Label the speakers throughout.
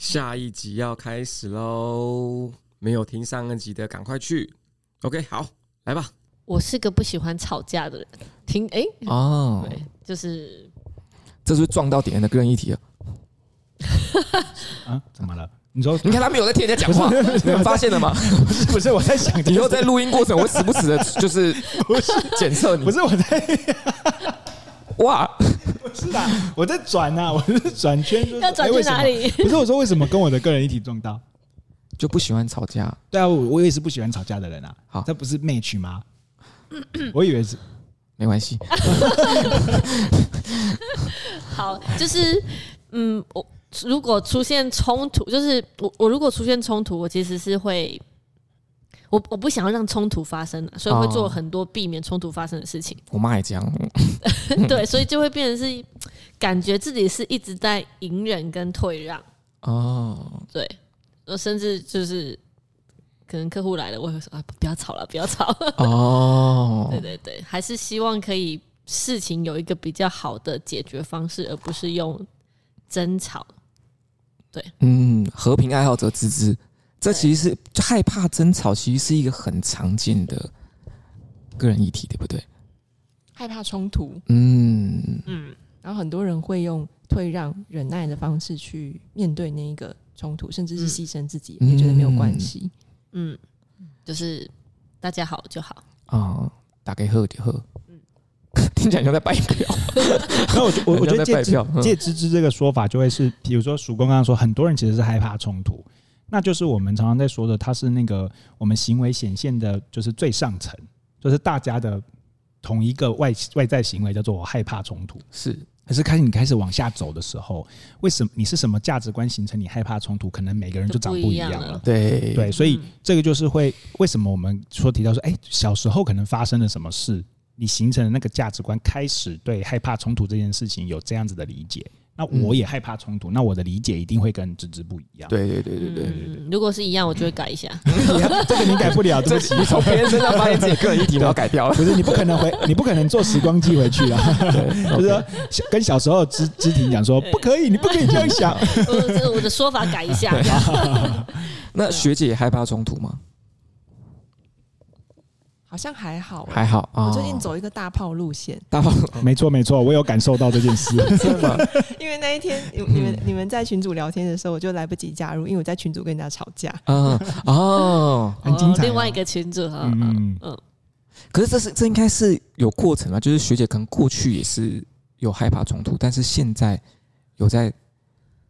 Speaker 1: 下一集要开始喽！没有听上一集的，赶快去。OK，好，来吧。
Speaker 2: 我是个不喜欢吵架的人。听，哎、欸，
Speaker 1: 哦，
Speaker 2: 对，就是，
Speaker 1: 这是撞到点燃的个人议题了。
Speaker 3: 啊？怎么了？你说，
Speaker 1: 你看他没有在听人家讲话，你们发现了吗？
Speaker 3: 不是，不是，我在想，
Speaker 1: 以后在录音过程，我会时不时的，就是不是检测你，
Speaker 3: 不是我在。
Speaker 1: 哇，
Speaker 3: 不是啊，我在转啊，我是转圈，
Speaker 2: 要转去哪里？
Speaker 3: 不是我说为什么跟我的个人议题撞到，
Speaker 1: 就不喜欢吵架。
Speaker 3: 对啊，我我也是不喜欢吵架的人啊。
Speaker 1: 好，
Speaker 3: 这不是 match 吗？我以为是，
Speaker 1: 没关系。
Speaker 2: 好，就是嗯，我如果出现冲突，就是我我如果出现冲突，我其实是会。我我不想要让冲突发生，所以会做很多避免冲突发生的事情。
Speaker 1: 哦、我妈也这样，
Speaker 2: 对，所以就会变成是感觉自己是一直在隐忍跟退让。
Speaker 1: 哦，
Speaker 2: 对，甚至就是可能客户来了，我会说啊，不要吵了，不要吵。
Speaker 1: 哦，
Speaker 2: 对对对，还是希望可以事情有一个比较好的解决方式，而不是用争吵。对，
Speaker 1: 嗯，和平爱好者之之。这其实是害怕争吵，其实是一个很常见的个人议题，对不对？
Speaker 4: 害怕冲突，
Speaker 1: 嗯
Speaker 4: 嗯，然后很多人会用退让、忍耐的方式去面对那一个冲突，甚至是牺牲自己，也觉得没有关系。
Speaker 2: 嗯，就是大家好就好
Speaker 1: 啊，大家好就喝。嗯，听起来像在拜票。
Speaker 3: 那我我我觉得借之借之之这个说法，就会是，比如说曙光刚刚说，很多人其实是害怕冲突。那就是我们常常在说的，它是那个我们行为显现的，就是最上层，就是大家的同一个外外在行为，叫做我害怕冲突。
Speaker 1: 是，
Speaker 3: 可是开始你开始往下走的时候，为什么你是什么价值观形成你害怕冲突？可能每个人就长不一样了。
Speaker 1: 对
Speaker 3: 对，所以这个就是会为什么我们说提到说，哎，小时候可能发生了什么事，你形成的那个价值观，开始对害怕冲突这件事情有这样子的理解。那我也害怕冲突，那我的理解一定会跟芝芝不一样。
Speaker 1: 对对对对对，
Speaker 2: 如果是一样，我就会改一下。
Speaker 3: 这个你改不了，对不起，
Speaker 1: 你从别人身上发现自己个人议题都要改掉了。
Speaker 3: 不是你不可能回，你不可能坐时光机回去啊。就是说，跟小时候芝芝婷讲说，不可以，你不可以这样想。
Speaker 2: 我我的说法改一下。
Speaker 1: 那学姐也害怕冲突吗？
Speaker 4: 好像还好，
Speaker 1: 还好。
Speaker 4: 我最近走一个大炮路线，
Speaker 1: 大炮，
Speaker 3: 没错没错，我有感受到这件事。
Speaker 4: 因为那一天你们你们在群组聊天的时候，我就来不及加入，因为我在群组跟人家吵架。
Speaker 1: 嗯哦，
Speaker 3: 很精彩。
Speaker 2: 另外一个群组哈，
Speaker 3: 嗯
Speaker 2: 嗯。
Speaker 1: 可是这是这应该是有过程啊，就是学姐可能过去也是有害怕冲突，但是现在有在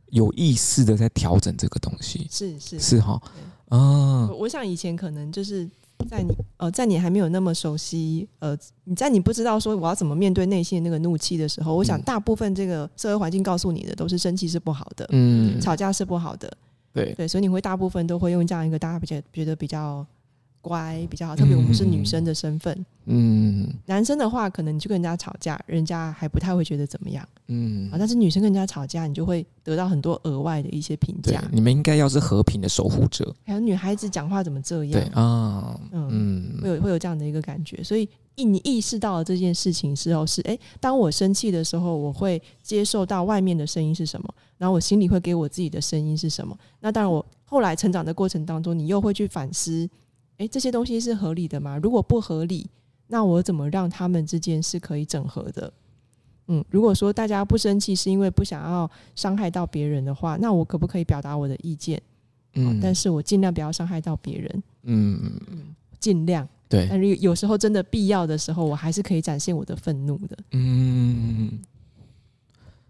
Speaker 1: 有意识的在调整这个东西。
Speaker 4: 是是
Speaker 1: 是哈，哦。
Speaker 4: 我想以前可能就是。在你呃，在你还没有那么熟悉呃，你在你不知道说我要怎么面对内心的那个怒气的时候，我想大部分这个社会环境告诉你的都是生气是不好的，
Speaker 1: 嗯，
Speaker 4: 吵架是不好的，
Speaker 1: 对。
Speaker 4: 对，所以你会大部分都会用这样一个大家比较觉得比较乖比较好，特别我们是女生的身份，
Speaker 1: 嗯，
Speaker 4: 男生的话可能你去跟人家吵架，人家还不太会觉得怎么样，
Speaker 1: 嗯，
Speaker 4: 啊，但是女生跟人家吵架，你就会得到很多额外的一些评价。
Speaker 1: 你们应该要是和平的守护者。
Speaker 4: 还有女孩子讲话怎么这样？
Speaker 1: 对啊，嗯，
Speaker 4: 嗯，会有会有这样的一个感觉。所以，意你意识到了这件事情之后，是哎，当我生气的时候，我会接受到外面的声音是什么，然后我心里会给我自己的声音是什么。那当然，我后来成长的过程当中，你又会去反思。诶，这些东西是合理的吗？如果不合理，那我怎么让他们之间是可以整合的？嗯，如果说大家不生气是因为不想要伤害到别人的话，那我可不可以表达我的意见？嗯，但是我尽量不要伤害到别人。嗯嗯，尽量。
Speaker 1: 对，
Speaker 4: 但是有时候真的必要的时候，我还是可以展现我的愤怒的。
Speaker 1: 嗯，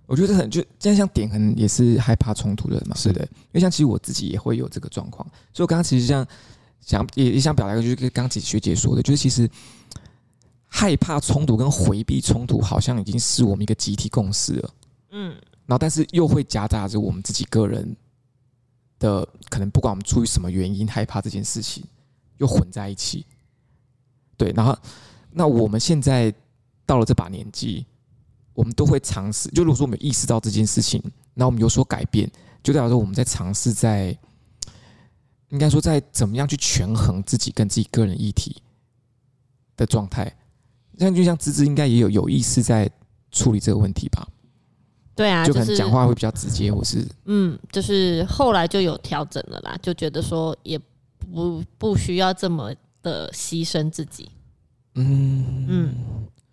Speaker 1: 我觉得很就这样，像点可能也是害怕冲突的嘛，是的。因为像其实我自己也会有这个状况，所以我刚刚其实像。想也也想表达一个，就是跟刚刚学姐说的，就是其实害怕冲突跟回避冲突，好像已经是我们一个集体共识了。嗯，然后但是又会夹杂着我们自己个人的可能，不管我们出于什么原因害怕这件事情，又混在一起。对，然后那我们现在到了这把年纪，我们都会尝试，就如果说我们意识到这件事情，那我们有所改变，就代表说我们在尝试在。应该说，在怎么样去权衡自己跟自己个人议题的状态，像就像芝芝应该也有有意识在处理这个问题吧？
Speaker 2: 对啊，
Speaker 1: 就可能讲话会比较直接，或是
Speaker 2: 嗯，就是后来就有调整了啦，就觉得说也不不需要这么的牺牲自己。嗯嗯，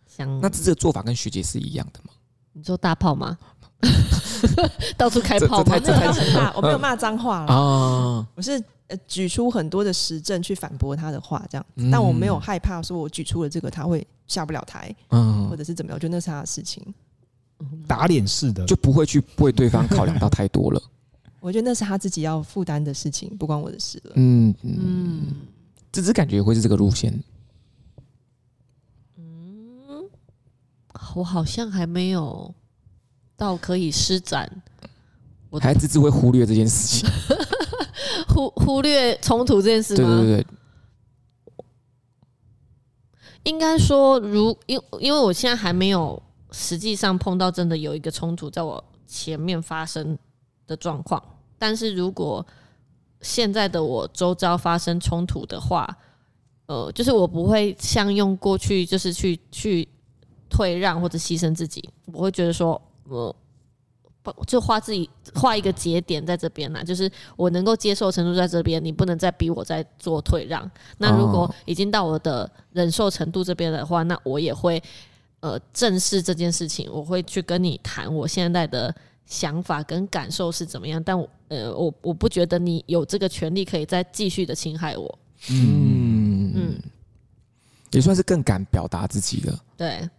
Speaker 2: 想
Speaker 1: 那这个做法跟学姐是一样的吗？
Speaker 2: 你说大炮吗？到处开炮吗？
Speaker 4: 这太可怕！我没有骂脏话了啊，我是呃举出很多的实证去反驳他的话，这样，但我没有害怕说我举出了这个他会下不了台，嗯，或者是怎么样，我觉得那是他的事情。
Speaker 3: 打脸式的，
Speaker 1: 就不会去为对方考量到太多了。
Speaker 4: 我觉得那是他自己要负担的事情，不关我的事了。
Speaker 1: 嗯嗯，这只感觉会是这个路线。
Speaker 2: 嗯，我好像还没有到可以施展。
Speaker 1: 我还芝芝会忽略这件事情，
Speaker 2: 忽忽略冲突这件事吗？
Speaker 1: 对对对。
Speaker 2: 应该说，如因因为我现在还没有。实际上碰到真的有一个冲突在我前面发生的状况，但是如果现在的我周遭发生冲突的话，呃，就是我不会像用过去就是去去退让或者牺牲自己，我会觉得说，我就画自己画一个节点在这边啦，就是我能够接受程度在这边，你不能再逼我再做退让。那如果已经到我的忍受程度这边的话，那我也会。呃，正视这件事情，我会去跟你谈我现在的想法跟感受是怎么样。但我呃，我我不觉得你有这个权利可以再继续的侵害我。
Speaker 1: 嗯嗯，也算是更敢表达自己了。
Speaker 2: 对，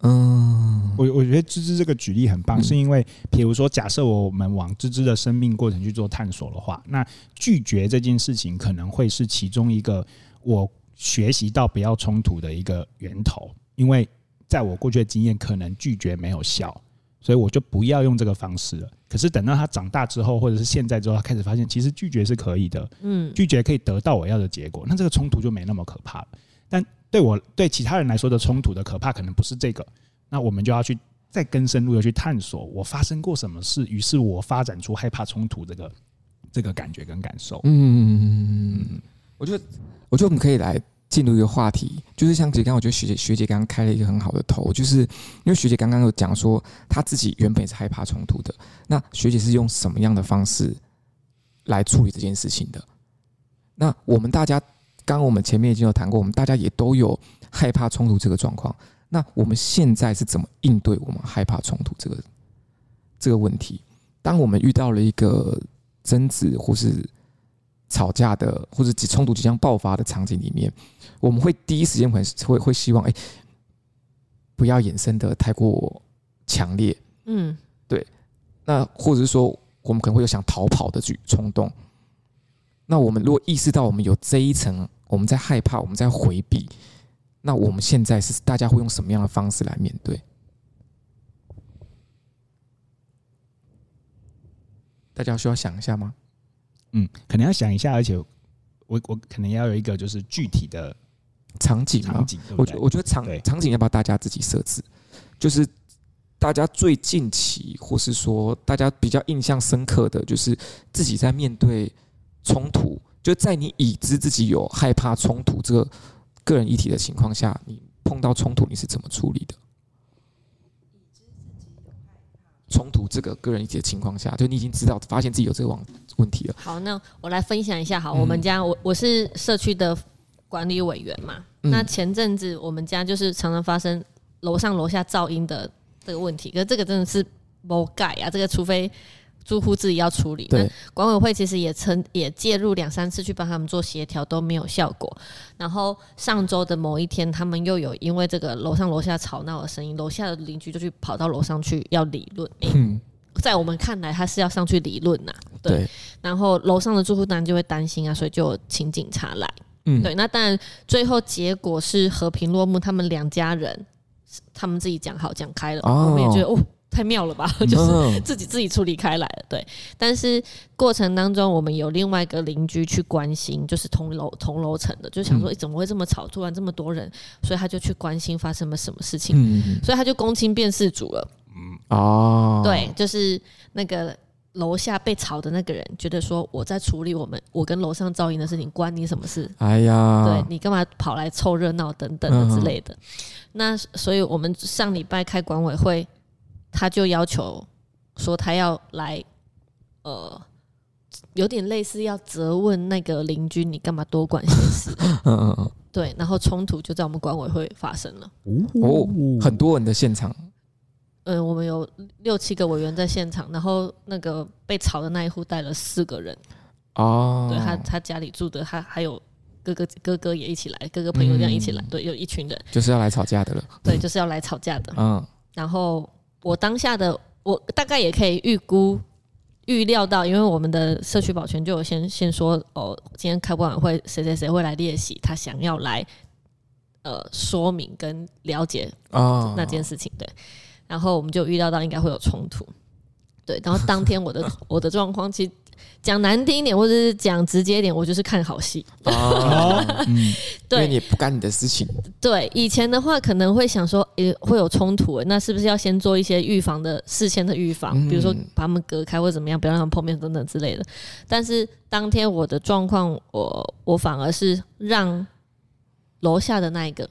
Speaker 3: 嗯，我我觉得芝芝这个举例很棒，是因为比如说，假设我们往芝芝的生命过程去做探索的话，那拒绝这件事情可能会是其中一个我学习到不要冲突的一个源头，因为。在我过去的经验，可能拒绝没有效，所以我就不要用这个方式了。可是等到他长大之后，或者是现在之后，他开始发现，其实拒绝是可以的，嗯，拒绝可以得到我要的结果，那这个冲突就没那么可怕了。对我对其他人来说的冲突的可怕，可能不是这个。那我们就要去再更深入的去探索，我发生过什么事，于是我发展出害怕冲突这个这个感觉跟感受。
Speaker 1: 嗯，我觉得，我觉得我们可以来。进入一个话题，就是像刚刚，我觉得学姐学姐刚刚开了一个很好的头，就是因为学姐刚刚有讲说，她自己原本是害怕冲突的。那学姐是用什么样的方式来处理这件事情的？那我们大家，刚刚我们前面已经有谈过，我们大家也都有害怕冲突这个状况。那我们现在是怎么应对我们害怕冲突这个这个问题？当我们遇到了一个争执或是吵架的或者即冲突即将爆发的场景里面，我们会第一时间会会会希望哎，不要衍生的太过强烈，嗯，对。那或者是说，我们可能会有想逃跑的举冲动。那我们如果意识到我们有这一层，我们在害怕，我们在回避，那我们现在是大家会用什么样的方式来面对？大家需要想一下吗？
Speaker 3: 嗯，可能要想一下，而且我我可能要有一个就是具体的
Speaker 1: 场景。场景，我觉我觉得场场景要不要大家自己设置？就是大家最近期，或是说大家比较印象深刻的就是自己在面对冲突，就在你已知自己有害怕冲突这个个人议题的情况下，你碰到冲突你是怎么处理的？冲突这个个人议题的情况下，就你已经知道发现自己有这个问问题了。
Speaker 2: 好，那我来分享一下。好，我们家我我是社区的管理委员嘛。那前阵子我们家就是常常发生楼上楼下噪音的这个问题，可是这个真的是没改啊。这个除非。住户自己要处理，那管委会其实也曾也介入两三次去帮他们做协调，都没有效果。然后上周的某一天，他们又有因为这个楼上楼下吵闹的声音，楼下的邻居就去跑到楼上去要理论。嗯，在我们看来，他是要上去理论呐。对。然后楼上的住户当然就会担心啊，所以就请警察来。嗯，对。那当然最后结果是和平落幕，他们两家人他们自己讲好讲开了，我们也觉得哦。太妙了吧，就是自己自己处理开来了，对。但是过程当中，我们有另外一个邻居去关心，就是同楼同楼层的，就想说，诶，怎么会这么吵？突然这么多人，所以他就去关心发生了什么事情。所以他就公亲变事主了。嗯哦，对，就是那个楼下被吵的那个人，觉得说我在处理我们我跟楼上噪音的事情，关你什么事？哎呀，对你干嘛跑来凑热闹等等的之类的。那所以我们上礼拜开管委会。他就要求说他要来，呃，有点类似要责问那个邻居，你干嘛多管闲事？嗯嗯嗯，对，然后冲突就在我们管委会发生了。
Speaker 1: 哦，很多人的现场。
Speaker 2: 嗯、呃，我们有六七个委员在现场，然后那个被吵的那一户带了四个人。哦，对他他家里住的，他还有哥哥哥哥也一起来，哥哥朋友这样一起来，嗯、对，有一群人
Speaker 1: 就是要来吵架的了。
Speaker 2: 对，就是要来吵架的。嗯，然后我当下的我大概也可以预估预料到，因为我们的社区保全就有先先说哦，今天开播晚会谁谁谁会来列席，他想要来呃说明跟了解哦那件事情，对。然后我们就预料到应该会有冲突，对。然后当天我的我的状况，其实讲难听一点，或者是讲直接一点，我就是看好戏。哦，
Speaker 1: 对，因为你不干你的事情。
Speaker 2: 对，以前的话可能会想说，诶，会有冲突，那是不是要先做一些预防的事先的预防，比如说把他们隔开或者怎么样，不要让他们碰面等等之类的。但是当天我的状况，我我反而是让楼下的那一个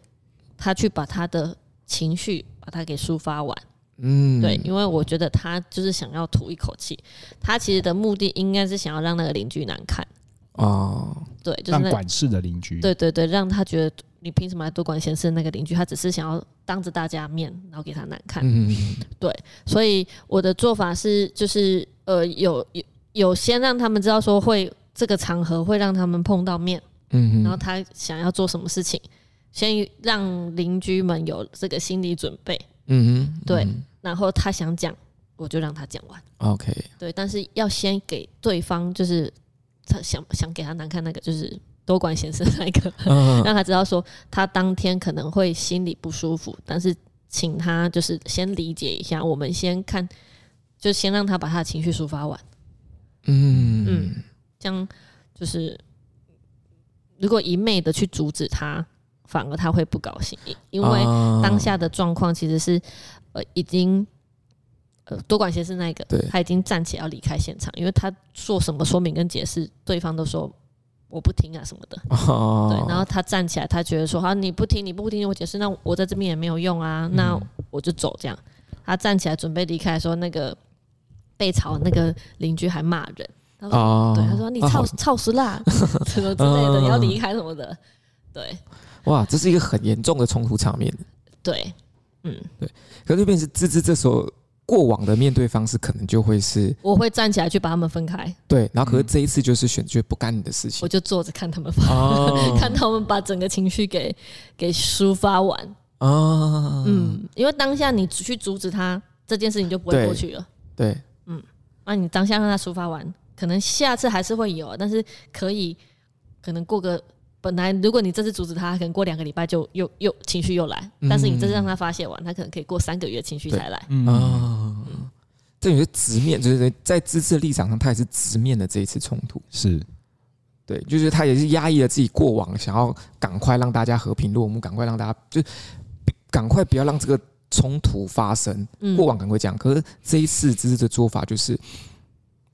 Speaker 2: 他去把他的情绪。把它给抒发完，嗯，对，因为我觉得他就是想要吐一口气，他其实的目的应该是想要让那个邻居难看哦，对，就是那
Speaker 3: 管事的邻居，
Speaker 2: 对对对，让他觉得你凭什么来多管闲事？那个邻居他只是想要当着大家面，然后给他难看，嗯，对，所以我的做法是，就是呃，有有有先让他们知道说会这个场合会让他们碰到面，嗯，然后他想要做什么事情。先让邻居们有这个心理准备，嗯哼，对，然后他想讲，我就让他讲完
Speaker 1: ，OK，
Speaker 2: 对，但是要先给对方，就是他想想给他难看那个，就是多管闲事那个，让他知道说他当天可能会心里不舒服，但是请他就是先理解一下，我们先看，就先让他把他的情绪抒发完，嗯。嗯，这样就是如果一昧的去阻止他。反而他会不高兴，因为当下的状况其实是呃已经呃多管闲事那个，他已经站起来要离开现场，因为他做什么说明跟解释，对方都说我不听啊什么的。对，然后他站起来，他觉得说好，你不听，你不听我解释，那我在这边也没有用啊，那我就走。这样，他站起来准备离开的时候，那个被吵那个邻居还骂人，他说对，他说你操操死啦什么之类的，你 要离开什么的，对。
Speaker 1: 哇，这是一个很严重的冲突场面。
Speaker 2: 对，嗯，
Speaker 1: 对。可是这边是芝芝，这时候过往的面对方式可能就会是，
Speaker 2: 我会站起来去把他们分开。
Speaker 1: 对，然后可是这一次就是选择不干你的事情，
Speaker 2: 我就坐着看他们发，哦、看他们把整个情绪给给抒发完。哦，嗯，因为当下你去阻止他这件事情就不会过去了。
Speaker 1: 对，对
Speaker 2: 嗯，那你当下让他抒发完，可能下次还是会有，但是可以可能过个。本来，如果你这次阻止他，可能过两个礼拜就又又情绪又来。但是你这次让他发泄完，他可能可以过三个月情绪才来。啊、
Speaker 1: 嗯，这有些直面，就是在支持的立场上，他也是直面的这一次冲突。
Speaker 3: 是，
Speaker 1: 对，就是他也是压抑了自己过往，想要赶快让大家和平落幕，赶快让大家就赶快不要让这个冲突发生。过往可能会这样，可是这一次支持的做法就是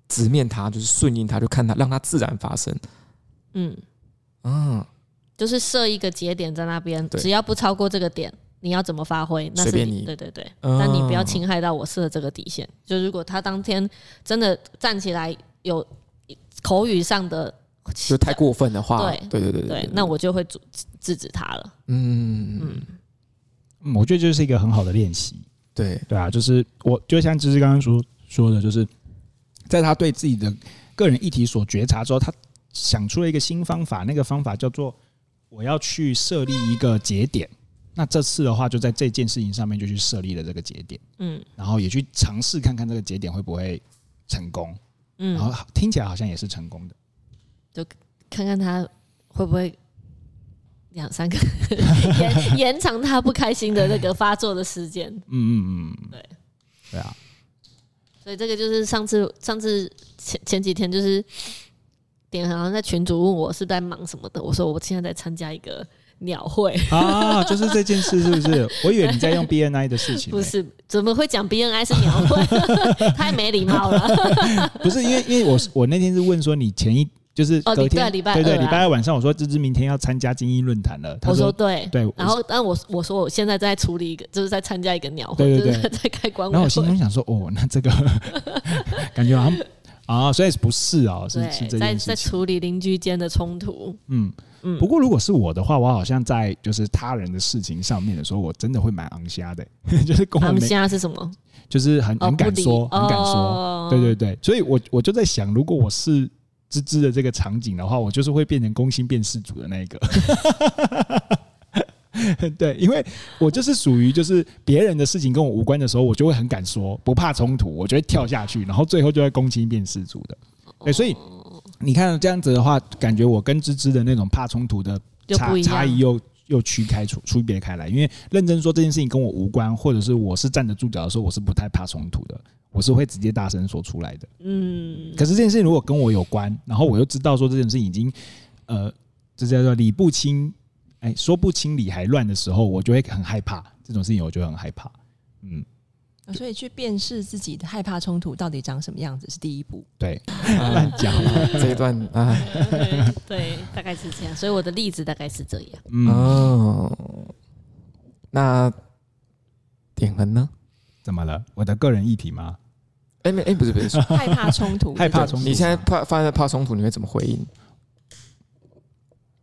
Speaker 1: 直面他，就是顺应他，就看他让他自然发生。嗯。
Speaker 2: 嗯，就是设一个节点在那边，只要不超过这个点，你要怎么发挥，那是你，对对对。但你不要侵害到我设的这个底线。就如果他当天真的站起来有口语上的
Speaker 1: 就太过分的话，
Speaker 2: 对对对对对，那我就会阻制止他了。嗯
Speaker 3: 嗯，我觉得这是一个很好的练习。
Speaker 1: 对
Speaker 3: 对啊，就是我就像芝芝刚刚说说的，就是在他对自己的个人议题所觉察之后，他。想出了一个新方法，那个方法叫做我要去设立一个节点。那这次的话，就在这件事情上面就去设立了这个节点，嗯，然后也去尝试看看这个节点会不会成功，嗯，然后听起来好像也是成功的，
Speaker 2: 就看看他会不会两三个 延延长他不开心的那个发作的时间，嗯嗯嗯，对，
Speaker 3: 对啊，
Speaker 2: 所以这个就是上次上次前前几天就是。点好像在群主问我是在忙什么的，我说我现在在参加一个鸟会
Speaker 3: 啊，就是这件事是不是？我以为你在用 BNI 的事情，
Speaker 2: 不是？怎么会讲 BNI 是鸟会？太没礼貌了。
Speaker 3: 不是因为因为我我那天是问说你前一就是
Speaker 2: 哦、对礼拜
Speaker 3: 对对，礼拜二晚上我说芝芝明天要参加精英论坛了。他说，
Speaker 2: 我说对
Speaker 3: 对，
Speaker 2: 然后但我我说我现在在处理一个，就是在参加一个鸟会，
Speaker 3: 对对对，
Speaker 2: 在开官。
Speaker 3: 然后我心中想说，哦，那这个感觉好像啊，所以不是啊，是是这
Speaker 2: 在在处理邻居间的冲突。
Speaker 3: 嗯嗯。不过如果是我的话，我好像在就是他人的事情上面的时候，我真的会蛮昂虾的，就是跟我
Speaker 2: 昂虾是什么？
Speaker 3: 就是很很敢说，
Speaker 2: 哦、
Speaker 3: 很敢说，
Speaker 2: 哦、
Speaker 3: 对对对，所以我我就在想，如果我是芝芝的这个场景的话，我就是会变成攻心变事主的那一个，对，因为我就是属于就是别人的事情跟我无关的时候，我就会很敢说，不怕冲突，我就会跳下去，然后最后就会攻心变事主的，对，所以你看这样子的话，感觉我跟芝芝的那种怕冲突的差差异又。又区开出区别开来，因为认真说这件事情跟我无关，或者是我是站得住脚的时候，我是不太怕冲突的，我是会直接大声说出来的。嗯。可是这件事情如果跟我有关，然后我又知道说这件事情已经，呃，这叫做理不清，哎，说不清理还乱的时候，我就会很害怕这种事情，我就很害怕。嗯。
Speaker 4: 所以去辨识自己的害怕冲突到底长什么样子是第一步。
Speaker 3: 对，乱讲
Speaker 1: 这一段啊，
Speaker 2: 对，大概是这样。所以我的例子大概是这样。
Speaker 1: 嗯，哦，那典衡呢？
Speaker 3: 怎么了？我的个人议题吗？
Speaker 1: 哎，没，哎，不是，不是，
Speaker 4: 害怕冲突，
Speaker 3: 害怕冲突。
Speaker 1: 你现在怕发生怕冲突，你会怎么回应？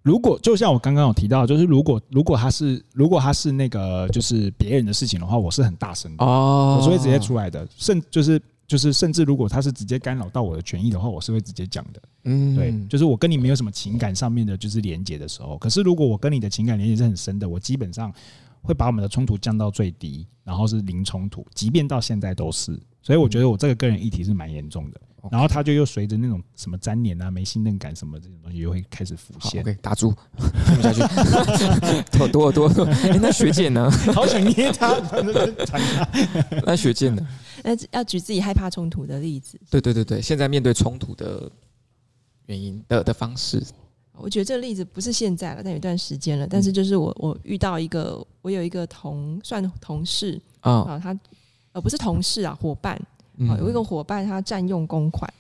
Speaker 3: 如果就像我刚刚有提到，就是如果如果他是如果他是那个就是别人的事情的话，我是很大声的哦，我是会直接出来的。甚就是就是甚至如果他是直接干扰到我的权益的话，我是会直接讲的。嗯，对，就是我跟你没有什么情感上面的就是连接的时候，可是如果我跟你的情感连接是很深的，我基本上会把我们的冲突降到最低，然后是零冲突，即便到现在都是。所以我觉得我这个个人议题是蛮严重的。然后他就又随着那种什么粘连啊、没信任感什么这种东西，又会开始浮现。
Speaker 1: OK，打住，听不下去。多 多多多，哎，那学姐呢？
Speaker 3: 好想捏他。
Speaker 1: 那学姐呢？
Speaker 4: 那要举自己害怕冲突的例子。
Speaker 1: 对对对对，现在面对冲突的原因的的方式，
Speaker 4: 我觉得这个例子不是现在了，但有一段时间了。但是就是我我遇到一个，我有一个同算同事啊，他呃不是同事啊，伙伴。好，有一个伙伴，他占用公款，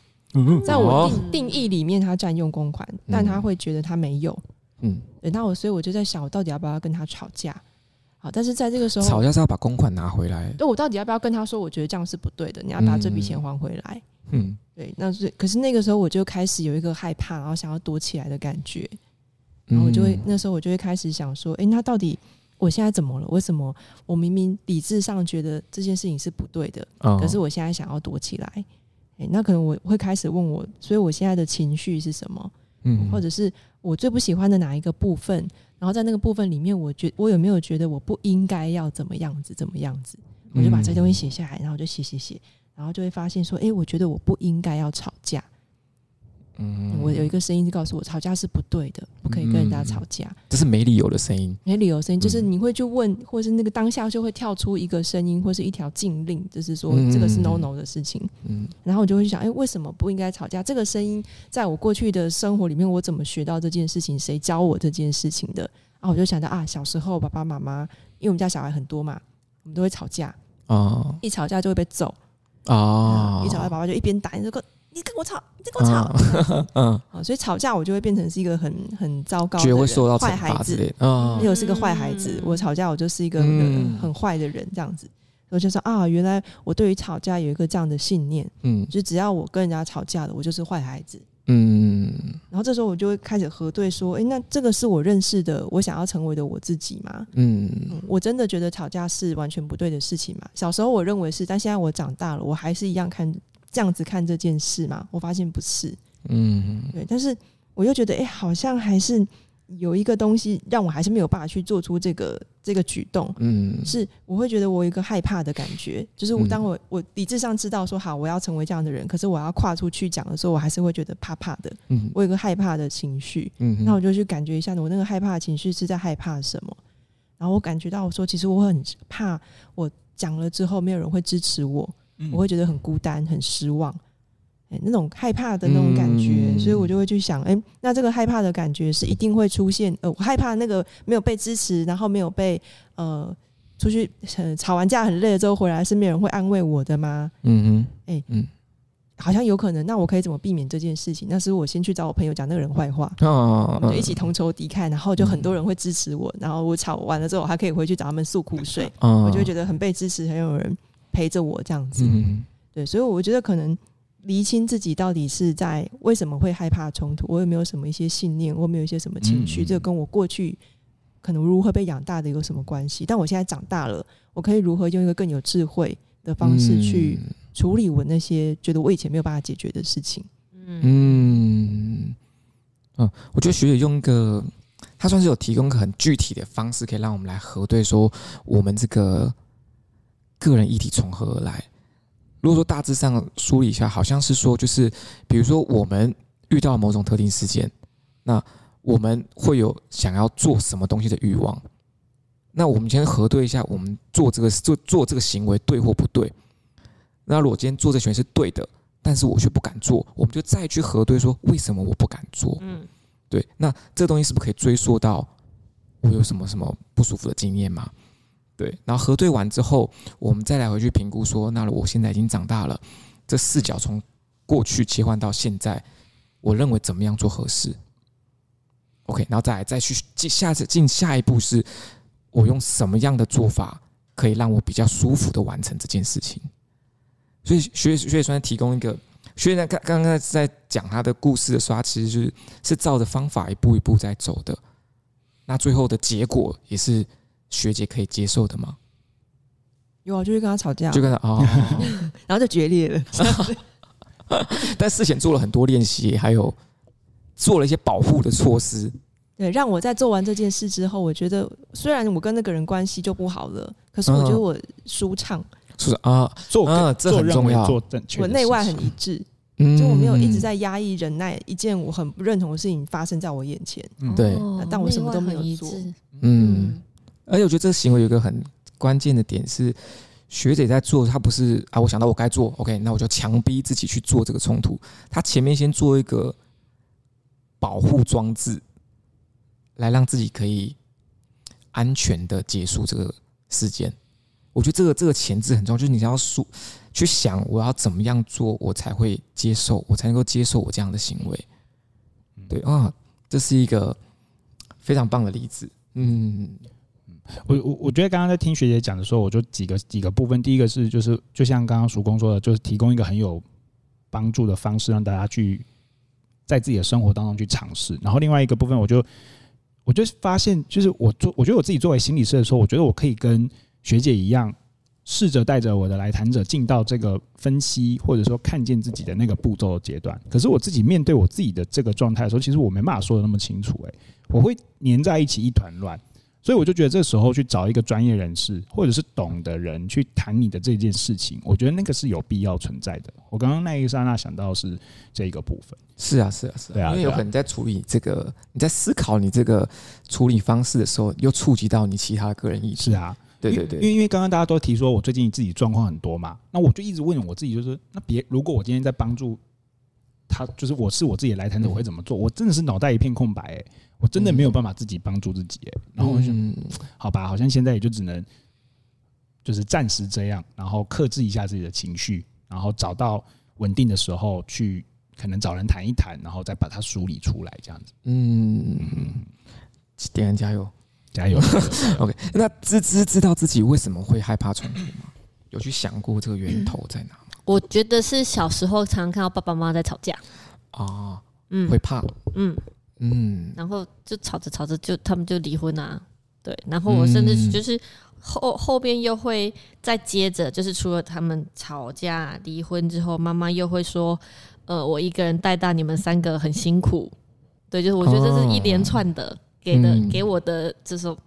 Speaker 4: 在我定定义里面，他占用公款，但他会觉得他没有，嗯，那我所以我就在想，我到底要不要跟他吵架？好，但是在这个时候，
Speaker 1: 吵架是要把公款拿回来。
Speaker 4: 对，我到底要不要跟他说？我觉得这样是不对的，你要把这笔钱还回来。嗯，对，那是可是那个时候我就开始有一个害怕，然后想要躲起来的感觉，然后我就会那时候我就会开始想说，哎，那到底？我现在怎么了？为什么我明明理智上觉得这件事情是不对的，哦、可是我现在想要躲起来？欸、那可能我会开始问我，所以我现在的情绪是什么？嗯，或者是我最不喜欢的哪一个部分？然后在那个部分里面，我觉我有没有觉得我不应该要怎么样子？怎么样子？我就把这东西写下来，然后就写写写，然后就会发现说，哎、欸，我觉得我不应该要吵架。嗯，我有一个声音就告诉我，吵架是不对的，不可以跟人家吵架。
Speaker 1: 这是没理由的声音，
Speaker 4: 没理由声音，就是你会去问，或是那个当下就会跳出一个声音，或是一条禁令，就是说这个是 no no 的事情。嗯，然后我就会去想，哎，为什么不应该吵架？这个声音在我过去的生活里面，我怎么学到这件事情？谁教我这件事情的？然后我就想到啊，小时候爸爸妈妈，因为我们家小孩很多嘛，我们都会吵架啊，一吵架就会被揍啊，一吵架爸爸就一边打，你这个。你跟我吵，你跟我吵，嗯，嗯，所以吵架我就会变成是一个很很糟糕的人，坏孩子，嗯，又是个坏孩子。我吵架，我就是一个很很坏的人，这样子。我就说啊，原来我对于吵架有一个这样的信念，嗯，就只要我跟人家吵架了，我就是坏孩子，嗯。然后这时候我就会开始核对说，哎，那这个是我认识的，我想要成为的我自己吗？嗯，我真的觉得吵架是完全不对的事情嘛？小时候我认为是，但现在我长大了，我还是一样看。这样子看这件事嘛，我发现不是，嗯，对，但是我又觉得，哎、欸，好像还是有一个东西让我还是没有办法去做出这个这个举动，嗯，是我会觉得我有一个害怕的感觉，就是我当我我理智上知道说好我要成为这样的人，可是我要跨出去讲的时候，我还是会觉得怕怕的，嗯，我有个害怕的情绪，嗯，那我就去感觉一下，我那个害怕的情绪是在害怕什么？然后我感觉到我说，其实我很怕，我讲了之后没有人会支持我。我会觉得很孤单、很失望，哎，那种害怕的那种感觉，嗯、所以我就会去想，哎，那这个害怕的感觉是一定会出现，呃，我害怕那个没有被支持，然后没有被呃出去吵完架很累了之后回来是没有人会安慰我的吗？嗯哼，哎，嗯，好像有可能，那我可以怎么避免这件事情？那是我先去找我朋友讲那个人坏话，
Speaker 1: 哦，
Speaker 4: 就一起同仇敌忾，然后就很多人会支持我，然后我吵完了之后，我还可以回去找他们诉苦水，我就会觉得很被支持，很有人陪着我这样子。嗯对，所以我觉得可能厘清自己到底是在为什么会害怕冲突，我有没有什么一些信念，我有没有一些什么情绪，这跟我过去可能如何被养大的有什么关系？但我现在长大了，我可以如何用一个更有智慧的方式去。处理我那些觉得我以前没有办法解决的事情。
Speaker 1: 嗯嗯，嗯，我觉得学姐用一个，她算是有提供个很具体的方式，可以让我们来核对说我们这个个人议题从何而来。如果说大致上梳理一下，好像是说，就是比如说我们遇到某种特定事件，那我们会有想要做什么东西的欲望。那我们先核对一下，我们做这个做做这个行为对或不对。那如果今天做这选是对的，但是我却不敢做，我们就再去核对说为什么我不敢做？嗯，对。那这东西是不是可以追溯到我有什么什么不舒服的经验吗？对。然后核对完之后，我们再来回去评估说，那我现在已经长大了，这视角从过去切换到现在，我认为怎么样做合适？OK，然后再来再去进下次进下一步是，我用什么样的做法可以让我比较舒服的完成这件事情？所以学学姐算提供一个，学姐刚刚刚在讲他的故事的时候，他其实就是是照着方法一步一步在走的。那最后的结果也是学姐可以接受的吗？
Speaker 4: 有啊，就是跟他吵架，
Speaker 1: 就跟他哦，
Speaker 4: 然后就决裂了。
Speaker 1: 但事前做了很多练习，还有做了一些保护的措施。
Speaker 4: 对，让我在做完这件事之后，我觉得虽然我跟那个人关系就不好了，可是我觉得我舒畅。
Speaker 1: 是啊，
Speaker 3: 做啊，这很重要。做正确，
Speaker 4: 我内外很一致，嗯，就我没有一直在压抑、忍耐一件我很不认同的事情发生在我眼前。
Speaker 1: 嗯，对，
Speaker 4: 但我什么都没有做。
Speaker 1: 嗯，而且我觉得这个行为有一个很关键的点是，学姐在做，她不是啊，我想到我该做，OK，那我就强逼自己去做这个冲突。她前面先做一个保护装置，来让自己可以安全的结束这个事件。我觉得这个这个前置很重要，就是你要说去想我要怎么样做，我才会接受，我才能够接受我这样的行为。对啊，这是一个非常棒的例子。嗯，
Speaker 3: 我我我觉得刚刚在听学姐讲的时候，我就几个几个部分，第一个是就是就像刚刚叔公说的，就是提供一个很有帮助的方式，让大家去在自己的生活当中去尝试。然后另外一个部分，我就我就发现，就是我做，我觉得我自己作为心理师的时候，我觉得我可以跟学姐一样，试着带着我的来谈者进到这个分析，或者说看见自己的那个步骤的阶段。可是我自己面对我自己的这个状态的时候，其实我没办法说得那么清楚。诶，我会粘在一起一团乱，所以我就觉得这时候去找一个专业人士，或者是懂的人去谈你的这件事情，我觉得那个是有必要存在的。我刚刚那一刹那想到是这个部分。
Speaker 1: 是啊，是啊，是啊，因为有可能在处理这个，你在思考你这个处理方式的时候，又触及到你其他个人意识。
Speaker 3: 是啊。
Speaker 1: 对对对，
Speaker 3: 因为因为刚刚大家都提说，我最近自己状况很多嘛，那我就一直问我自己，就是那别如果我今天在帮助他，就是我是我自己来谈的，我会怎么做？我真的是脑袋一片空白，哎，我真的没有办法自己帮助自己，哎，然后我就好吧，好像现在也就只能就是暂时这样，然后克制一下自己的情绪，然后找到稳定的时候去可能找人谈一谈，然后再把它梳理出来，这样子。嗯，
Speaker 1: 点燃加油。
Speaker 3: 加油，
Speaker 1: OK。那芝芝知道自己为什么会害怕冲突吗？有去想过这个源头在哪吗？
Speaker 2: 我觉得是小时候常常看到爸爸妈妈在吵架
Speaker 1: 啊，嗯，会怕，
Speaker 2: 嗯嗯，然后就吵着吵着就他们就离婚啊，对。然后我甚至就是后后边又会再接着，就是除了他们吵架离婚之后，妈妈又会说，呃，我一个人带大你们三个很辛苦，对，就是我觉得这是一连串的。给的给我的这种，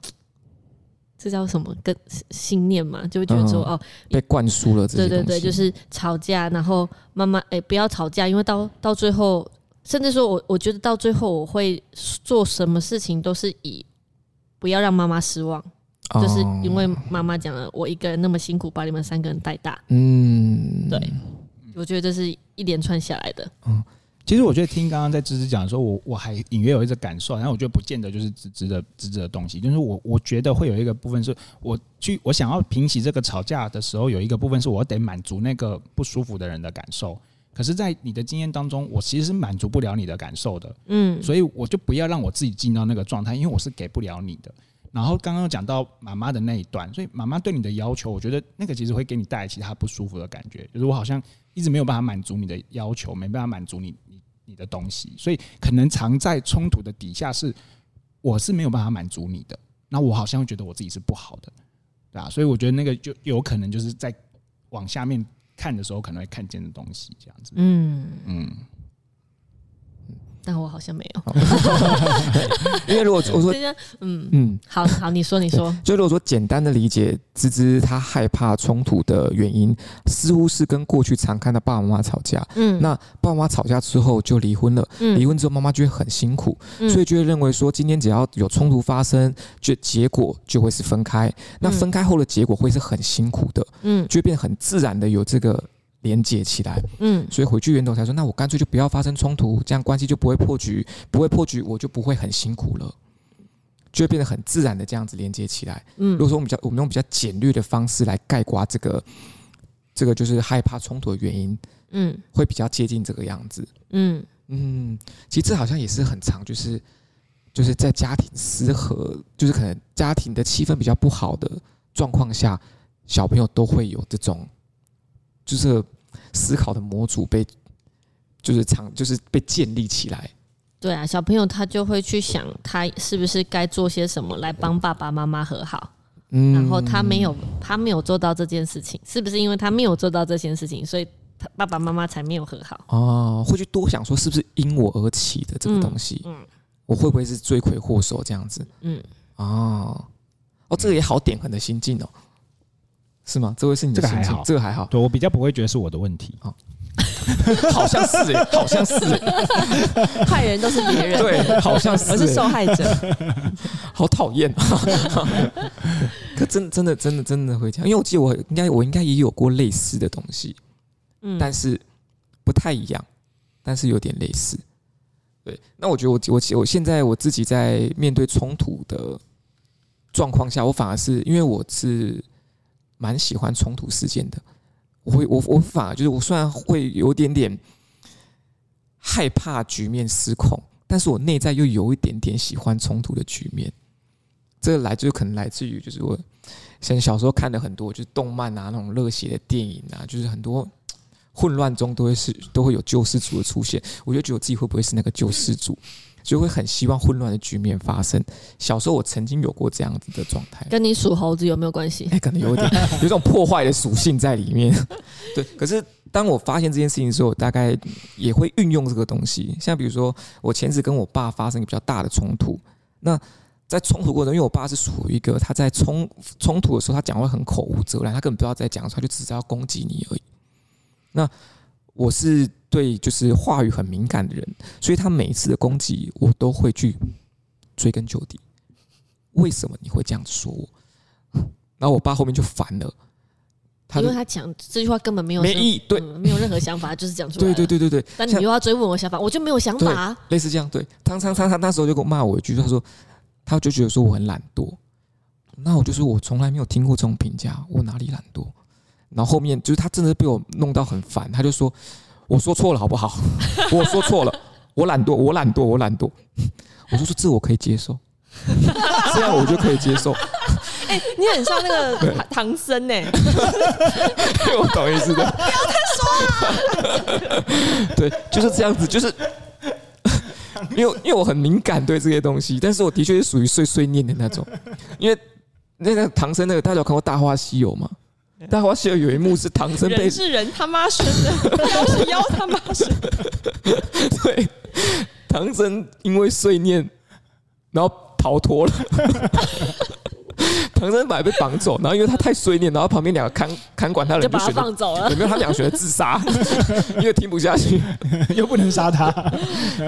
Speaker 2: 这叫什么？跟信念嘛，就会觉得说哦，
Speaker 1: 被灌输了。
Speaker 2: 对对对，就是吵架，然后妈妈哎，不要吵架，因为到到最后，甚至说我我觉得到最后，我会做什么事情都是以不要让妈妈失望，就是因为妈妈讲了，我一个人那么辛苦把你们三个人带大。嗯，对，我觉得这是一连串下来的。嗯。
Speaker 3: 其实我觉得听刚刚在芝芝讲的时候，我我还隐约有一个感受，然后我觉得不见得就是芝芝的芝芝的东西，就是我我觉得会有一个部分是我去我想要平息这个吵架的时候，有一个部分是我得满足那个不舒服的人的感受，可是，在你的经验当中，我其实是满足不了你的感受的，
Speaker 2: 嗯，
Speaker 3: 所以我就不要让我自己进到那个状态，因为我是给不了你的。然后刚刚讲到妈妈的那一段，所以妈妈对你的要求，我觉得那个其实会给你带来其他不舒服的感觉，就是我好像一直没有办法满足你的要求，没办法满足你你你的东西，所以可能藏在冲突的底下是我是没有办法满足你的，那我好像觉得我自己是不好的，对吧？所以我觉得那个就有可能就是在往下面看的时候可能会看见的东西，这样子，嗯嗯。
Speaker 2: 但我好像没有，
Speaker 1: 因为如果我说，
Speaker 2: 嗯嗯，好好，你说你说，
Speaker 1: 就如果说简单的理解，芝芝她害怕冲突的原因，似乎是跟过去常看到爸爸妈妈吵架，嗯，那爸爸妈妈吵架之后就离婚了，嗯，离婚之后妈妈就会很辛苦，所以就会认为说，今天只要有冲突发生，就结果就会是分开，那分开后的结果会是很辛苦的，嗯，就会变得很自然的有这个。连接起来，嗯，所以回去源头才说，那我干脆就不要发生冲突，这样关系就不会破局，不会破局，我就不会很辛苦了，就会变得很自然的这样子连接起来。嗯，如果说我们比较，我们用比较简略的方式来概括这个，这个就是害怕冲突的原因，嗯，会比较接近这个样子。嗯嗯，其实这好像也是很常，就是就是在家庭失和，就是可能家庭的气氛比较不好的状况下，小朋友都会有这种。就是思考的模组被，就是长，就是被建立起来。
Speaker 2: 对啊，小朋友他就会去想，他是不是该做些什么来帮爸爸妈妈和好。嗯，然后他没有，他没有做到这件事情，是不是因为他没有做到这件事情，所以他爸爸妈妈才没有和好？
Speaker 1: 哦，会去多想说，是不是因我而起的这个东西？嗯，我会不会是罪魁祸首这样子？嗯，哦，哦，这个也好点很的心境哦。是吗？这位是你的心情，这个还好，这个还好。
Speaker 3: 对，我比较不会觉得是我的问题啊，
Speaker 1: 好像是哎、欸，好像是哎、欸，
Speaker 2: 坏人都是别人，
Speaker 1: 对，好像是、欸，
Speaker 2: 我是受害者，
Speaker 1: 好讨厌啊！可真真的真的真的会这样，因为我记得我应该我应该也有过类似的东西，嗯，但是不太一样，但是有点类似。对，那我觉得我我我现在我自己在面对冲突的状况下，我反而是因为我是。蛮喜欢冲突事件的，我会我我反而就是我虽然会有点点害怕局面失控，但是我内在又有一点点喜欢冲突的局面。这个来就可能来自于就是我像小时候看的很多就是动漫啊那种热血的电影啊，就是很多混乱中都会是都会有救世主的出现，我就觉得我自己会不会是那个救世主？就会很希望混乱的局面发生。小时候我曾经有过这样子的状态，
Speaker 2: 跟你属猴子有没有关系？
Speaker 1: 哎，可能有点 有这种破坏的属性在里面。对，可是当我发现这件事情的时候，我大概也会运用这个东西。像比如说，我前次跟我爸发生一个比较大的冲突，那在冲突过程中，因为我爸是属于一个他在冲冲突的时候，他讲话很口无遮拦，他根本不知道在讲什么，他就只是要攻击你而已。那我是对就是话语很敏感的人，所以他每一次的攻击，我都会去追根究底。为什么你会这样子说我？然后我爸后面就烦了，
Speaker 2: 他因为他讲这句话根本没有
Speaker 1: 没意义，对、
Speaker 2: 嗯，没有任何想法，就是讲出来。
Speaker 1: 对对对对对。
Speaker 2: 但你又要追问我想法，我就没有想法。
Speaker 1: 类似这样，对。他他他他那时候就给我骂我一句，他说他就觉得说我很懒惰。那我就说我从来没有听过这种评价，我哪里懒惰？然后后面就是他真的被我弄到很烦，他就说：“我说错了好不好？我说错了，我懒惰，我懒惰，我懒惰。”我就说：“这我可以接受，这样我就可以接受。”
Speaker 2: 哎，你很像那个 唐僧呢，
Speaker 1: 我懂意思的。不要
Speaker 2: 再说了。
Speaker 1: 对，就是这样子，就是因为因为我很敏感对这些东西，但是我的确是属于碎碎念的那种。因为那个唐僧那个大家有看过《大话西游》吗？大话西游有一幕是唐僧被
Speaker 2: 人是人他妈生的，妖是妖他妈生的。
Speaker 1: 对，唐僧因为碎念，然后逃脱了。唐僧本来被绑走，然后因为他太碎念，然后旁边两个看看管他的人
Speaker 2: 就把他放走了。
Speaker 1: 有没有？他两个选择自杀，因为听不下去，
Speaker 3: 又不能杀他。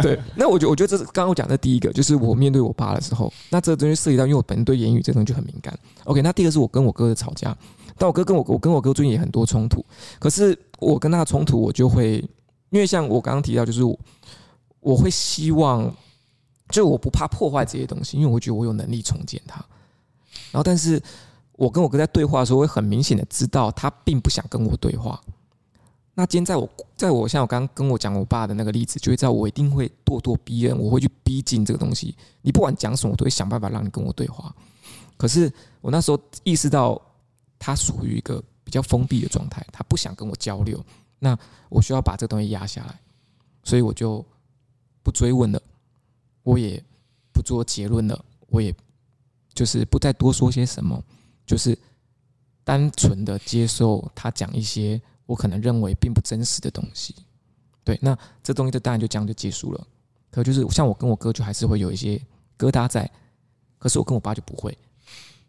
Speaker 1: 对，那我觉我觉得这是刚刚我讲的第一个，就是我面对我爸的时候，那这个东西涉及到，因为我本身对言语这东西就很敏感。OK，那第二个是我跟我哥的吵架。但我哥跟我我跟我哥最近也很多冲突，可是我跟他冲突，我就会因为像我刚刚提到，就是我我会希望，就我不怕破坏这些东西，因为我觉得我有能力重建它。然后，但是我跟我哥在对话的时候，会很明显的知道他并不想跟我对话，那今天在我在我像我刚刚跟我讲我爸的那个例子，就会知道我一定会咄咄逼人，我会去逼近这个东西。你不管讲什么，我都会想办法让你跟我对话。可是我那时候意识到，他属于一个比较封闭的状态，他不想跟我交流。那我需要把这个东西压下来，所以我就不追问了，我也不做结论了，我也就是不再多说些什么，就是单纯的接受他讲一些。我可能认为并不真实的东西，对，那这东西就当然就这样就结束了。可就是像我跟我哥就还是会有一些疙瘩在，可是我跟我爸就不会。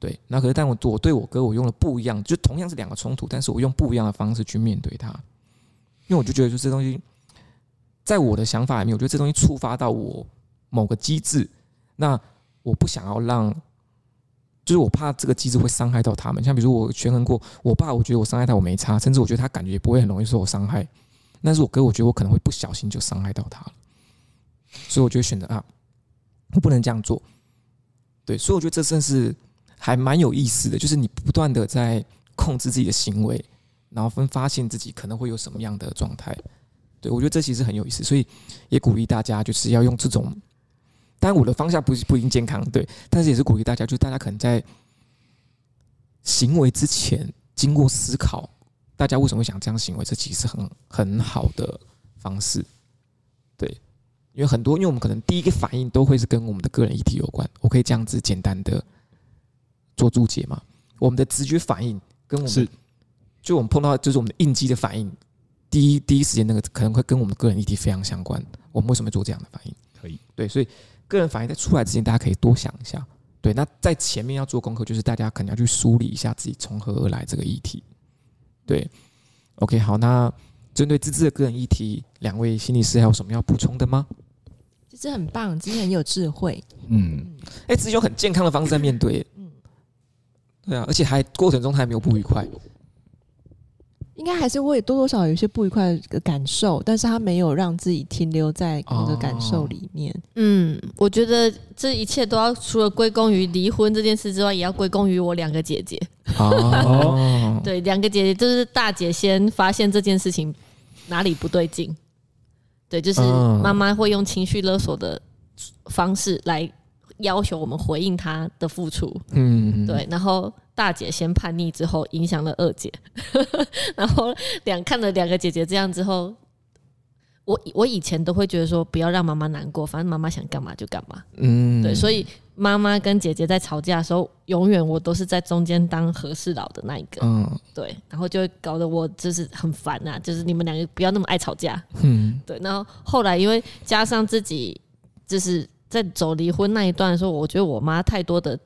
Speaker 1: 对，那可是但我我对我哥我用了不一样，就同样是两个冲突，但是我用不一样的方式去面对他，因为我就觉得说这东西，在我的想法里面，我觉得这东西触发到我某个机制，那我不想要让。就是我怕这个机制会伤害到他们，像比如我权衡过，我爸我觉得我伤害他我没差，甚至我觉得他感觉也不会很容易受我伤害，但是我哥我觉得我可能会不小心就伤害到他，所以我就选择啊，我不能这样做。对，所以我觉得这正是还蛮有意思的，就是你不断的在控制自己的行为，然后分发现自己可能会有什么样的状态。对，我觉得这其实很有意思，所以也鼓励大家就是要用这种。但我的方向不是不一定健康，对，但是也是鼓励大家，就是大家可能在行为之前经过思考，大家为什么会想这样行为，这其实很很好的方式，对，因为很多，因为我们可能第一个反应都会是跟我们的个人议题有关，我可以这样子简单的做注解嘛，我们的直觉反应跟我们是，就我们碰到就是我们的应激的反应，第一第一时间那个可能会跟我们的个人议题非常相关，我们为什么做这样的反应？可以，对，所以。个人反应在出来之前，大家可以多想一下。对，那在前面要做功课，就是大家可能要去梳理一下自己从何而来这个议题。对，OK，好，那针对芝芝的个人议题，两位心理师还有什么要补充的吗？
Speaker 4: 芝芝很棒，芝芝很有智慧。
Speaker 1: 嗯，哎，芝芝用很健康的方式在面对。嗯，对啊，而且还过程中他还没有不愉快。
Speaker 4: 应该还是会多多少少有一些不愉快的感受，但是他没有让自己停留在那个感受里面。哦、
Speaker 2: 嗯，我觉得这一切都要除了归功于离婚这件事之外，也要归功于我两个姐姐。哦，对，两个姐姐就是大姐先发现这件事情哪里不对劲，对，就是妈妈会用情绪勒索的方式来要求我们回应他的付出。嗯，对，然后。大姐先叛逆之后，影响了二姐，然后两看了两个姐姐这样之后，我我以前都会觉得说，不要让妈妈难过，反正妈妈想干嘛就干嘛。嗯，对，所以妈妈跟姐姐在吵架的时候，永远我都是在中间当和事佬的那一个。嗯，对，然后就会搞得我就是很烦呐，就是你们两个不要那么爱吵架。嗯，对，然后后来因为加上自己就是在走离婚那一段的时候，我觉得我妈太多的。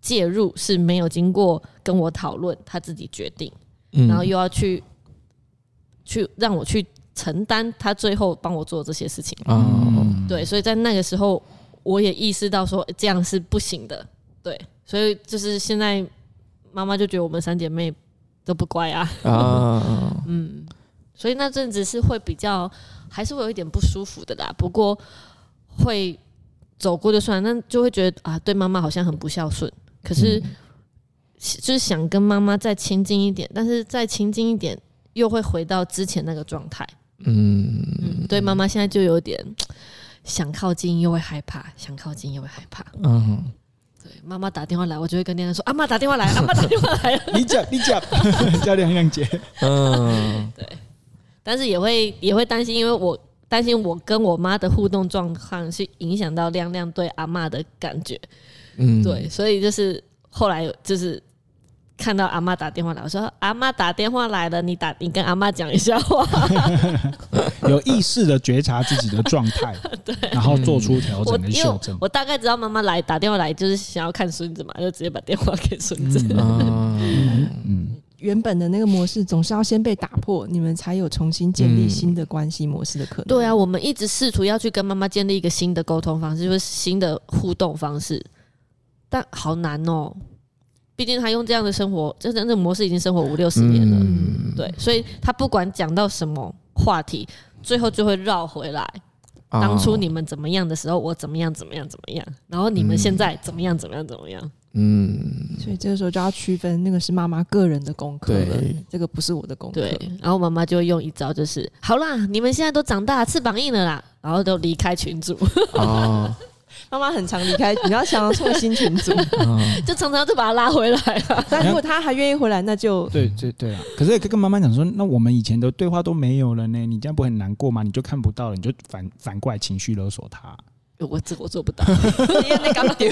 Speaker 2: 介入是没有经过跟我讨论，她自己决定，然后又要去去让我去承担她最后帮我做这些事情。嗯，对，所以在那个时候，我也意识到说这样是不行的。对，所以就是现在妈妈就觉得我们三姐妹都不乖啊。嗯，所以那阵子是会比较还是会有一点不舒服的啦。不过会走过就算了，那就会觉得啊，对妈妈好像很不孝顺。可是，就是想跟妈妈再亲近一点，但是再亲近一点，又会回到之前那个状态。嗯，嗯，对，妈妈现在就有点想靠近又会害怕，想靠近又会害怕。嗯，对，妈妈打电话来，我就会跟店长说：“阿妈打电话来，阿妈打电话来 了。你 ”你讲，你讲，叫亮亮姐。嗯，对，但是也会也会担心，因为我担心我跟我妈的互动状况是影响到亮亮对阿妈的感觉。嗯，对，所以就是后来就是看到阿妈打电话来，我说阿妈打电话来了，你打你跟阿妈讲一下话，
Speaker 3: 有意识的觉察自己的状态，对，然后做出调整跟修正。
Speaker 2: 我大概知道妈妈来打电话来就是想要看孙子嘛，就直接把电话给孙子。嗯
Speaker 4: 嗯，原本的那个模式总是要先被打破，你们才有重新建立新的关系模式的可能。
Speaker 2: 对啊，我们一直试图要去跟妈妈建立一个新的沟通方式，就是新的互动方式。但好难哦，毕竟他用这样的生活，这这种模式已经生活五六十年了，嗯、对，所以他不管讲到什么话题，最后就会绕回来。当初你们怎么样的时候，我怎么样怎么样怎么样，然后你们现在怎么样怎么样怎么样，
Speaker 1: 嗯，
Speaker 4: 所以这个时候就要区分，那个是妈妈个人的功课，对，这个不是我的功课。
Speaker 2: 对，然后妈妈就用一招，就是好啦，你们现在都长大，翅膀硬了啦，然后都离开群组。
Speaker 1: 哦，
Speaker 4: 妈妈很常离开，你要想要创新群组，
Speaker 1: 哦、
Speaker 2: 就常常就把他拉回来了。
Speaker 4: 但如果他还愿意回来，那就
Speaker 3: 对对对啊。可是也可以跟妈妈讲说，那我们以前的对话都没有了呢，你这样不很难过吗？你就看不到了，你就反反过来情绪勒索他。
Speaker 2: 我这我做不到，因为那刚丢，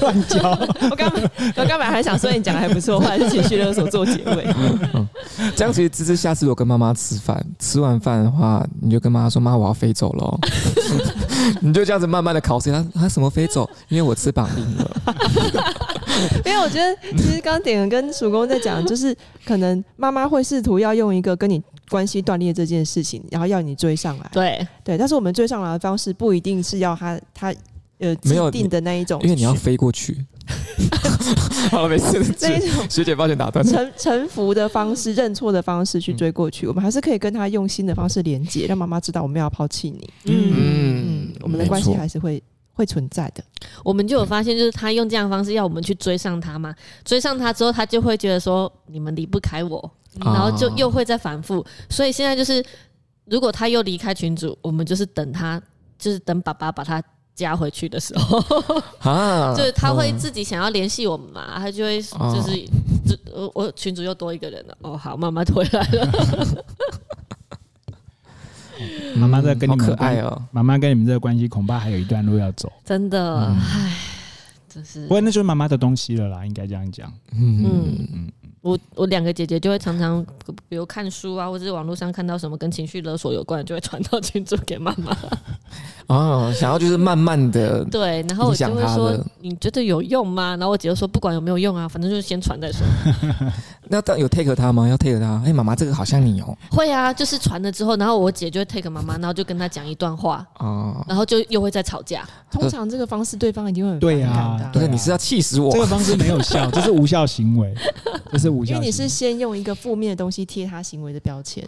Speaker 3: 乱教。
Speaker 4: 我刚我刚本来还想说你讲的还不错，后来是情绪勒索做结尾。
Speaker 1: 嗯，这样其实芝芝下次我跟妈妈吃饭，吃完饭的话，你就跟妈妈说：“妈，我要飞走了。”你就这样子慢慢的考试他，他什么飞走？因为我翅膀硬了。
Speaker 4: 因为我觉得其实刚点恩跟曙光在讲，就是可能妈妈会试图要用一个跟你。关系断裂这件事情，然后要你追上来，
Speaker 2: 对
Speaker 4: 对，但是我们追上来的方式不一定是要他他呃既定的那一种，
Speaker 1: 因为你要飞过去。好了，没事。那一种学姐抱歉打断。
Speaker 4: 臣臣服的方式、认错的方式去追过去，嗯、我们还是可以跟他用新的方式连接，让妈妈知道我们要抛弃你。嗯嗯，我们的关系还是会会存在的。
Speaker 2: 我们就有发现，就是他用这样的方式要我们去追上他嘛，追上他之后，他就会觉得说你们离不开我。然后就又会再反复，所以现在就是，如果他又离开群主，我们就是等他，就是等爸爸把他加回去的时候，啊，就是他会自己想要联系我们嘛，他就会就是，我我群主又多一个人了，哦，好，妈妈回来了，
Speaker 3: 妈妈在跟你们
Speaker 1: 可爱哦，
Speaker 3: 妈妈跟你们这个关系恐怕还有一段路要走，
Speaker 2: 真的，唉，真是，
Speaker 3: 不过那就是妈妈的东西了啦，应该这样讲，嗯。
Speaker 2: 嗯嗯。我我两个姐姐就会常常，比如看书啊，或者是网络上看到什么跟情绪勒索有关，就会传到群组给妈妈。
Speaker 1: 哦，想要就是慢慢的
Speaker 2: 对，然后我就会说，你觉得有用吗？然后我姐就说，不管有没有用啊，反正就是先传再说。
Speaker 1: 那当有 take 他吗？要 take 他？哎，妈妈，这个好像你哦。
Speaker 2: 会啊，就是传了之后，然后我姐就会 take 妈妈，然后就跟她讲一段话哦，然后就又会再吵架。
Speaker 4: 通常这个方式对方一定会很
Speaker 3: 对啊，
Speaker 1: 对，你是要气死我？
Speaker 3: 这个方式没有效，这是无效行为，这是。
Speaker 4: 因为你是先用一个负面的东西贴他行为的标签，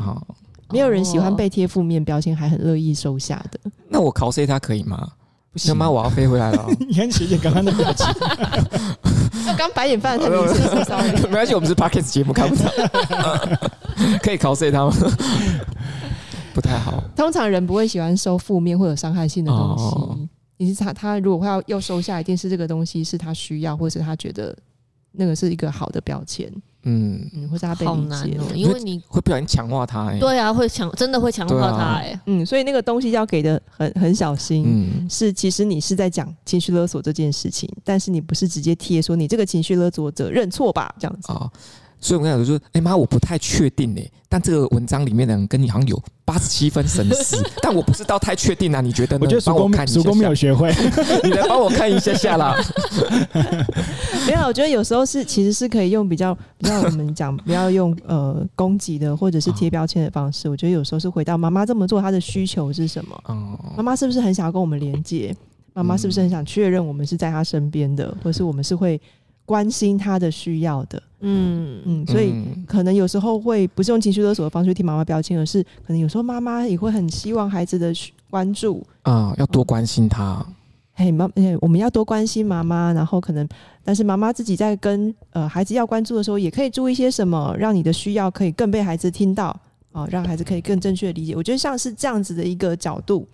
Speaker 4: 没有人喜欢被贴负面标签，还很乐意收下的。
Speaker 1: 那我考 C 他可以吗？不行吗？我要飞回来了。
Speaker 3: 你看学姐刚刚的表情，
Speaker 4: 我刚白眼翻了太明显，
Speaker 1: 没关系，我们是 Podcast 节目，看不到。可以考 C 他吗？不太好。
Speaker 4: 通常人不会喜欢收负面或者伤害性的东西。你是他，他如果会要又收下，一定是这个东西是他需要，或者是他觉得那个是一个好的标签。嗯嗯，会让他被理解了，
Speaker 2: 因为你
Speaker 1: 会不小心强化他。
Speaker 2: 对啊，会强，真的会强化他。哎，
Speaker 4: 嗯，所以那个东西要给的很很小心。嗯，是其实你是在讲情绪勒索这件事情，但是你不是直接贴说你这个情绪勒索者认错吧，这样子。啊，
Speaker 1: 所以我跟你讲说，哎妈，我不太确定哎，但这个文章里面的人跟你好像有八十七分神似，但我不知道太确定啊，你觉得呢？
Speaker 3: 我觉得曙光曙光没有学会，
Speaker 1: 你来帮我看一下下啦。
Speaker 4: 没有，我觉得有时候是其实是可以用比较比较我们讲不要用呃攻击的或者是贴标签的方式。我觉得有时候是回到妈妈这么做，她的需求是什么？妈妈是不是很想要跟我们连接？妈妈是不是很想确认我们是在她身边的，或是我们是会关心他的需要的？嗯嗯，所以可能有时候会不是用情绪勒索的方式替妈妈标签，而是可能有时候妈妈也会很希望孩子的关注
Speaker 1: 啊，要多关心他。
Speaker 4: 嘿，妈，我们要多关心妈妈，然后可能，但是妈妈自己在跟呃孩子要关注的时候，也可以注意些什么，让你的需要可以更被孩子听到啊，让孩子可以更正确的理解。我觉得像是这样子的一个角度，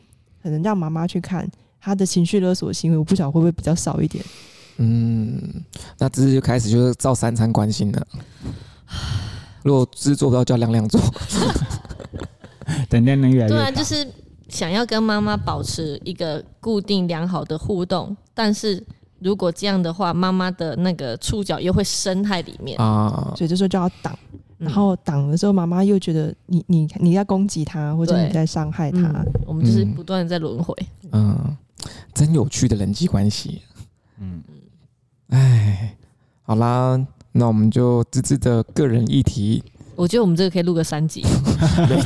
Speaker 4: 可能让妈妈去看他的情绪勒索行为，我不晓得会不会比较少一点。
Speaker 1: 嗯，那芝芝就开始就是照三餐关心了。如果芝芝做不到，叫亮亮做。
Speaker 3: 等亮亮越来越
Speaker 2: 对啊，就是。想要跟妈妈保持一个固定良好的互动，但是如果这样的话，妈妈的那个触角又会深在里面啊，
Speaker 4: 所以这时候就要挡，然后挡的时候，妈妈又觉得你你你在攻击她，或者你在伤害她，嗯，
Speaker 2: 我们就是不断的在轮回。
Speaker 1: 嗯，真有趣的人际关系。嗯，哎，好啦，那我们就芝芝的个人议题，
Speaker 2: 我觉得我们这个可以录个三集。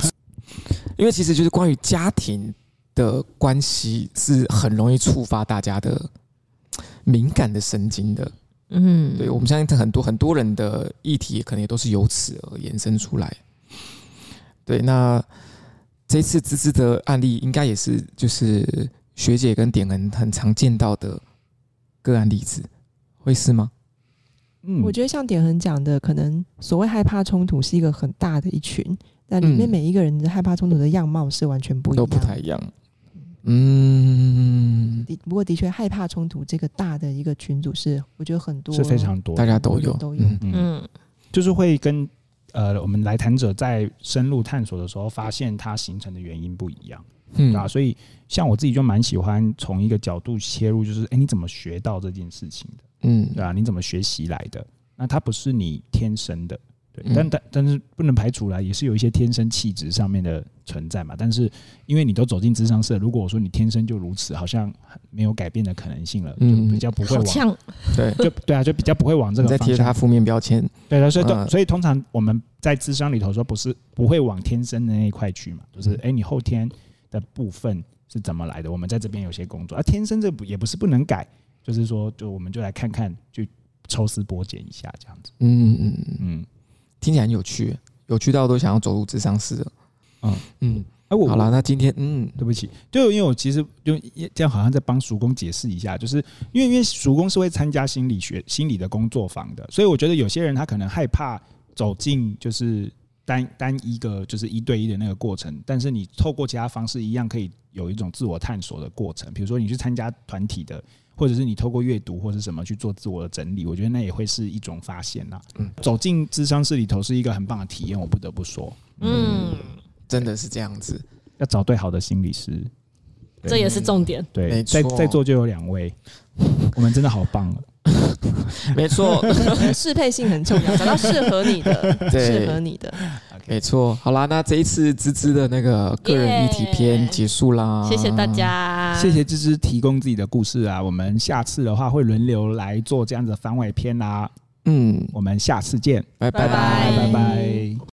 Speaker 1: 因为其实就是关于家庭的关系，是很容易触发大家的敏感的神经的。嗯，对，我们相信很多很多人的议题，可能也都是由此而延伸出来。对，那这次芝芝的案例，应该也是就是学姐跟点恩很常见到的个案例子，会是吗？
Speaker 3: 嗯，
Speaker 4: 我觉得像点恒讲的，可能所谓害怕冲突是一个很大的一群，但里面每一个人的害怕冲突的样貌是完全不一样，
Speaker 1: 都不太一样。嗯，
Speaker 4: 的不过的确害怕冲突这个大的一个群组是，我觉得很多
Speaker 3: 是非常多，
Speaker 1: 大家都有
Speaker 4: 都有，
Speaker 3: 嗯，嗯。就是会跟呃我们来谈者在深入探索的时候，发现它形成的原因不一样，嗯。啊，所以像我自己就蛮喜欢从一个角度切入，就是哎、欸、你怎么学到这件事情的，嗯，对啊，你怎么学习来的？那它不是你天生的。对，但但但是不能排除来，也是有一些天生气质上面的存在嘛。但是因为你都走进智商社，如果我说你天生就如此，好像没有改变的可能性了，就比较不会往对，就对啊，就比较不会往这个方向
Speaker 1: 再贴他负面标签。
Speaker 3: 对的，所以都所以通常我们在智商里头说，不是不会往天生的那一块去嘛，就是哎，你后天的部分是怎么来的？我们在这边有些工作啊，天生这不也不是不能改，就是说，就我们就来看看，就抽丝剥茧一下这样子。嗯嗯嗯嗯。
Speaker 1: 听起来很有趣，有趣到都想要走入智商室了。嗯嗯，
Speaker 3: 哎，我
Speaker 1: 好了，那今天嗯，
Speaker 3: 对不起，就因为我其实就这样，好像在帮叔公解释一下，就是因为因为叔公是会参加心理学心理的工作坊的，所以我觉得有些人他可能害怕走进就是单单一个就是一对一的那个过程，但是你透过其他方式一样可以有一种自我探索的过程，比如说你去参加团体的。或者是你透过阅读或者什么去做自我的整理，我觉得那也会是一种发现呐。嗯，走进智商室里头是一个很棒的体验，我不得不说。
Speaker 1: 嗯，真的是这样子，
Speaker 3: 要找对好的心理师，
Speaker 2: 这也是重点。
Speaker 3: 对，在在座就有两位，我们真的好棒。
Speaker 1: 没错，
Speaker 4: 适配性很重要，找到适合你的，适合你的。
Speaker 1: 没错，好啦，那这一次芝芝的那个个人议题篇结束啦，yeah,
Speaker 2: 谢谢大家，
Speaker 3: 谢谢芝芝提供自己的故事啊，我们下次的话会轮流来做这样子的番外篇啦，嗯，我们下次见，
Speaker 1: 拜拜。拜拜。
Speaker 3: 拜拜。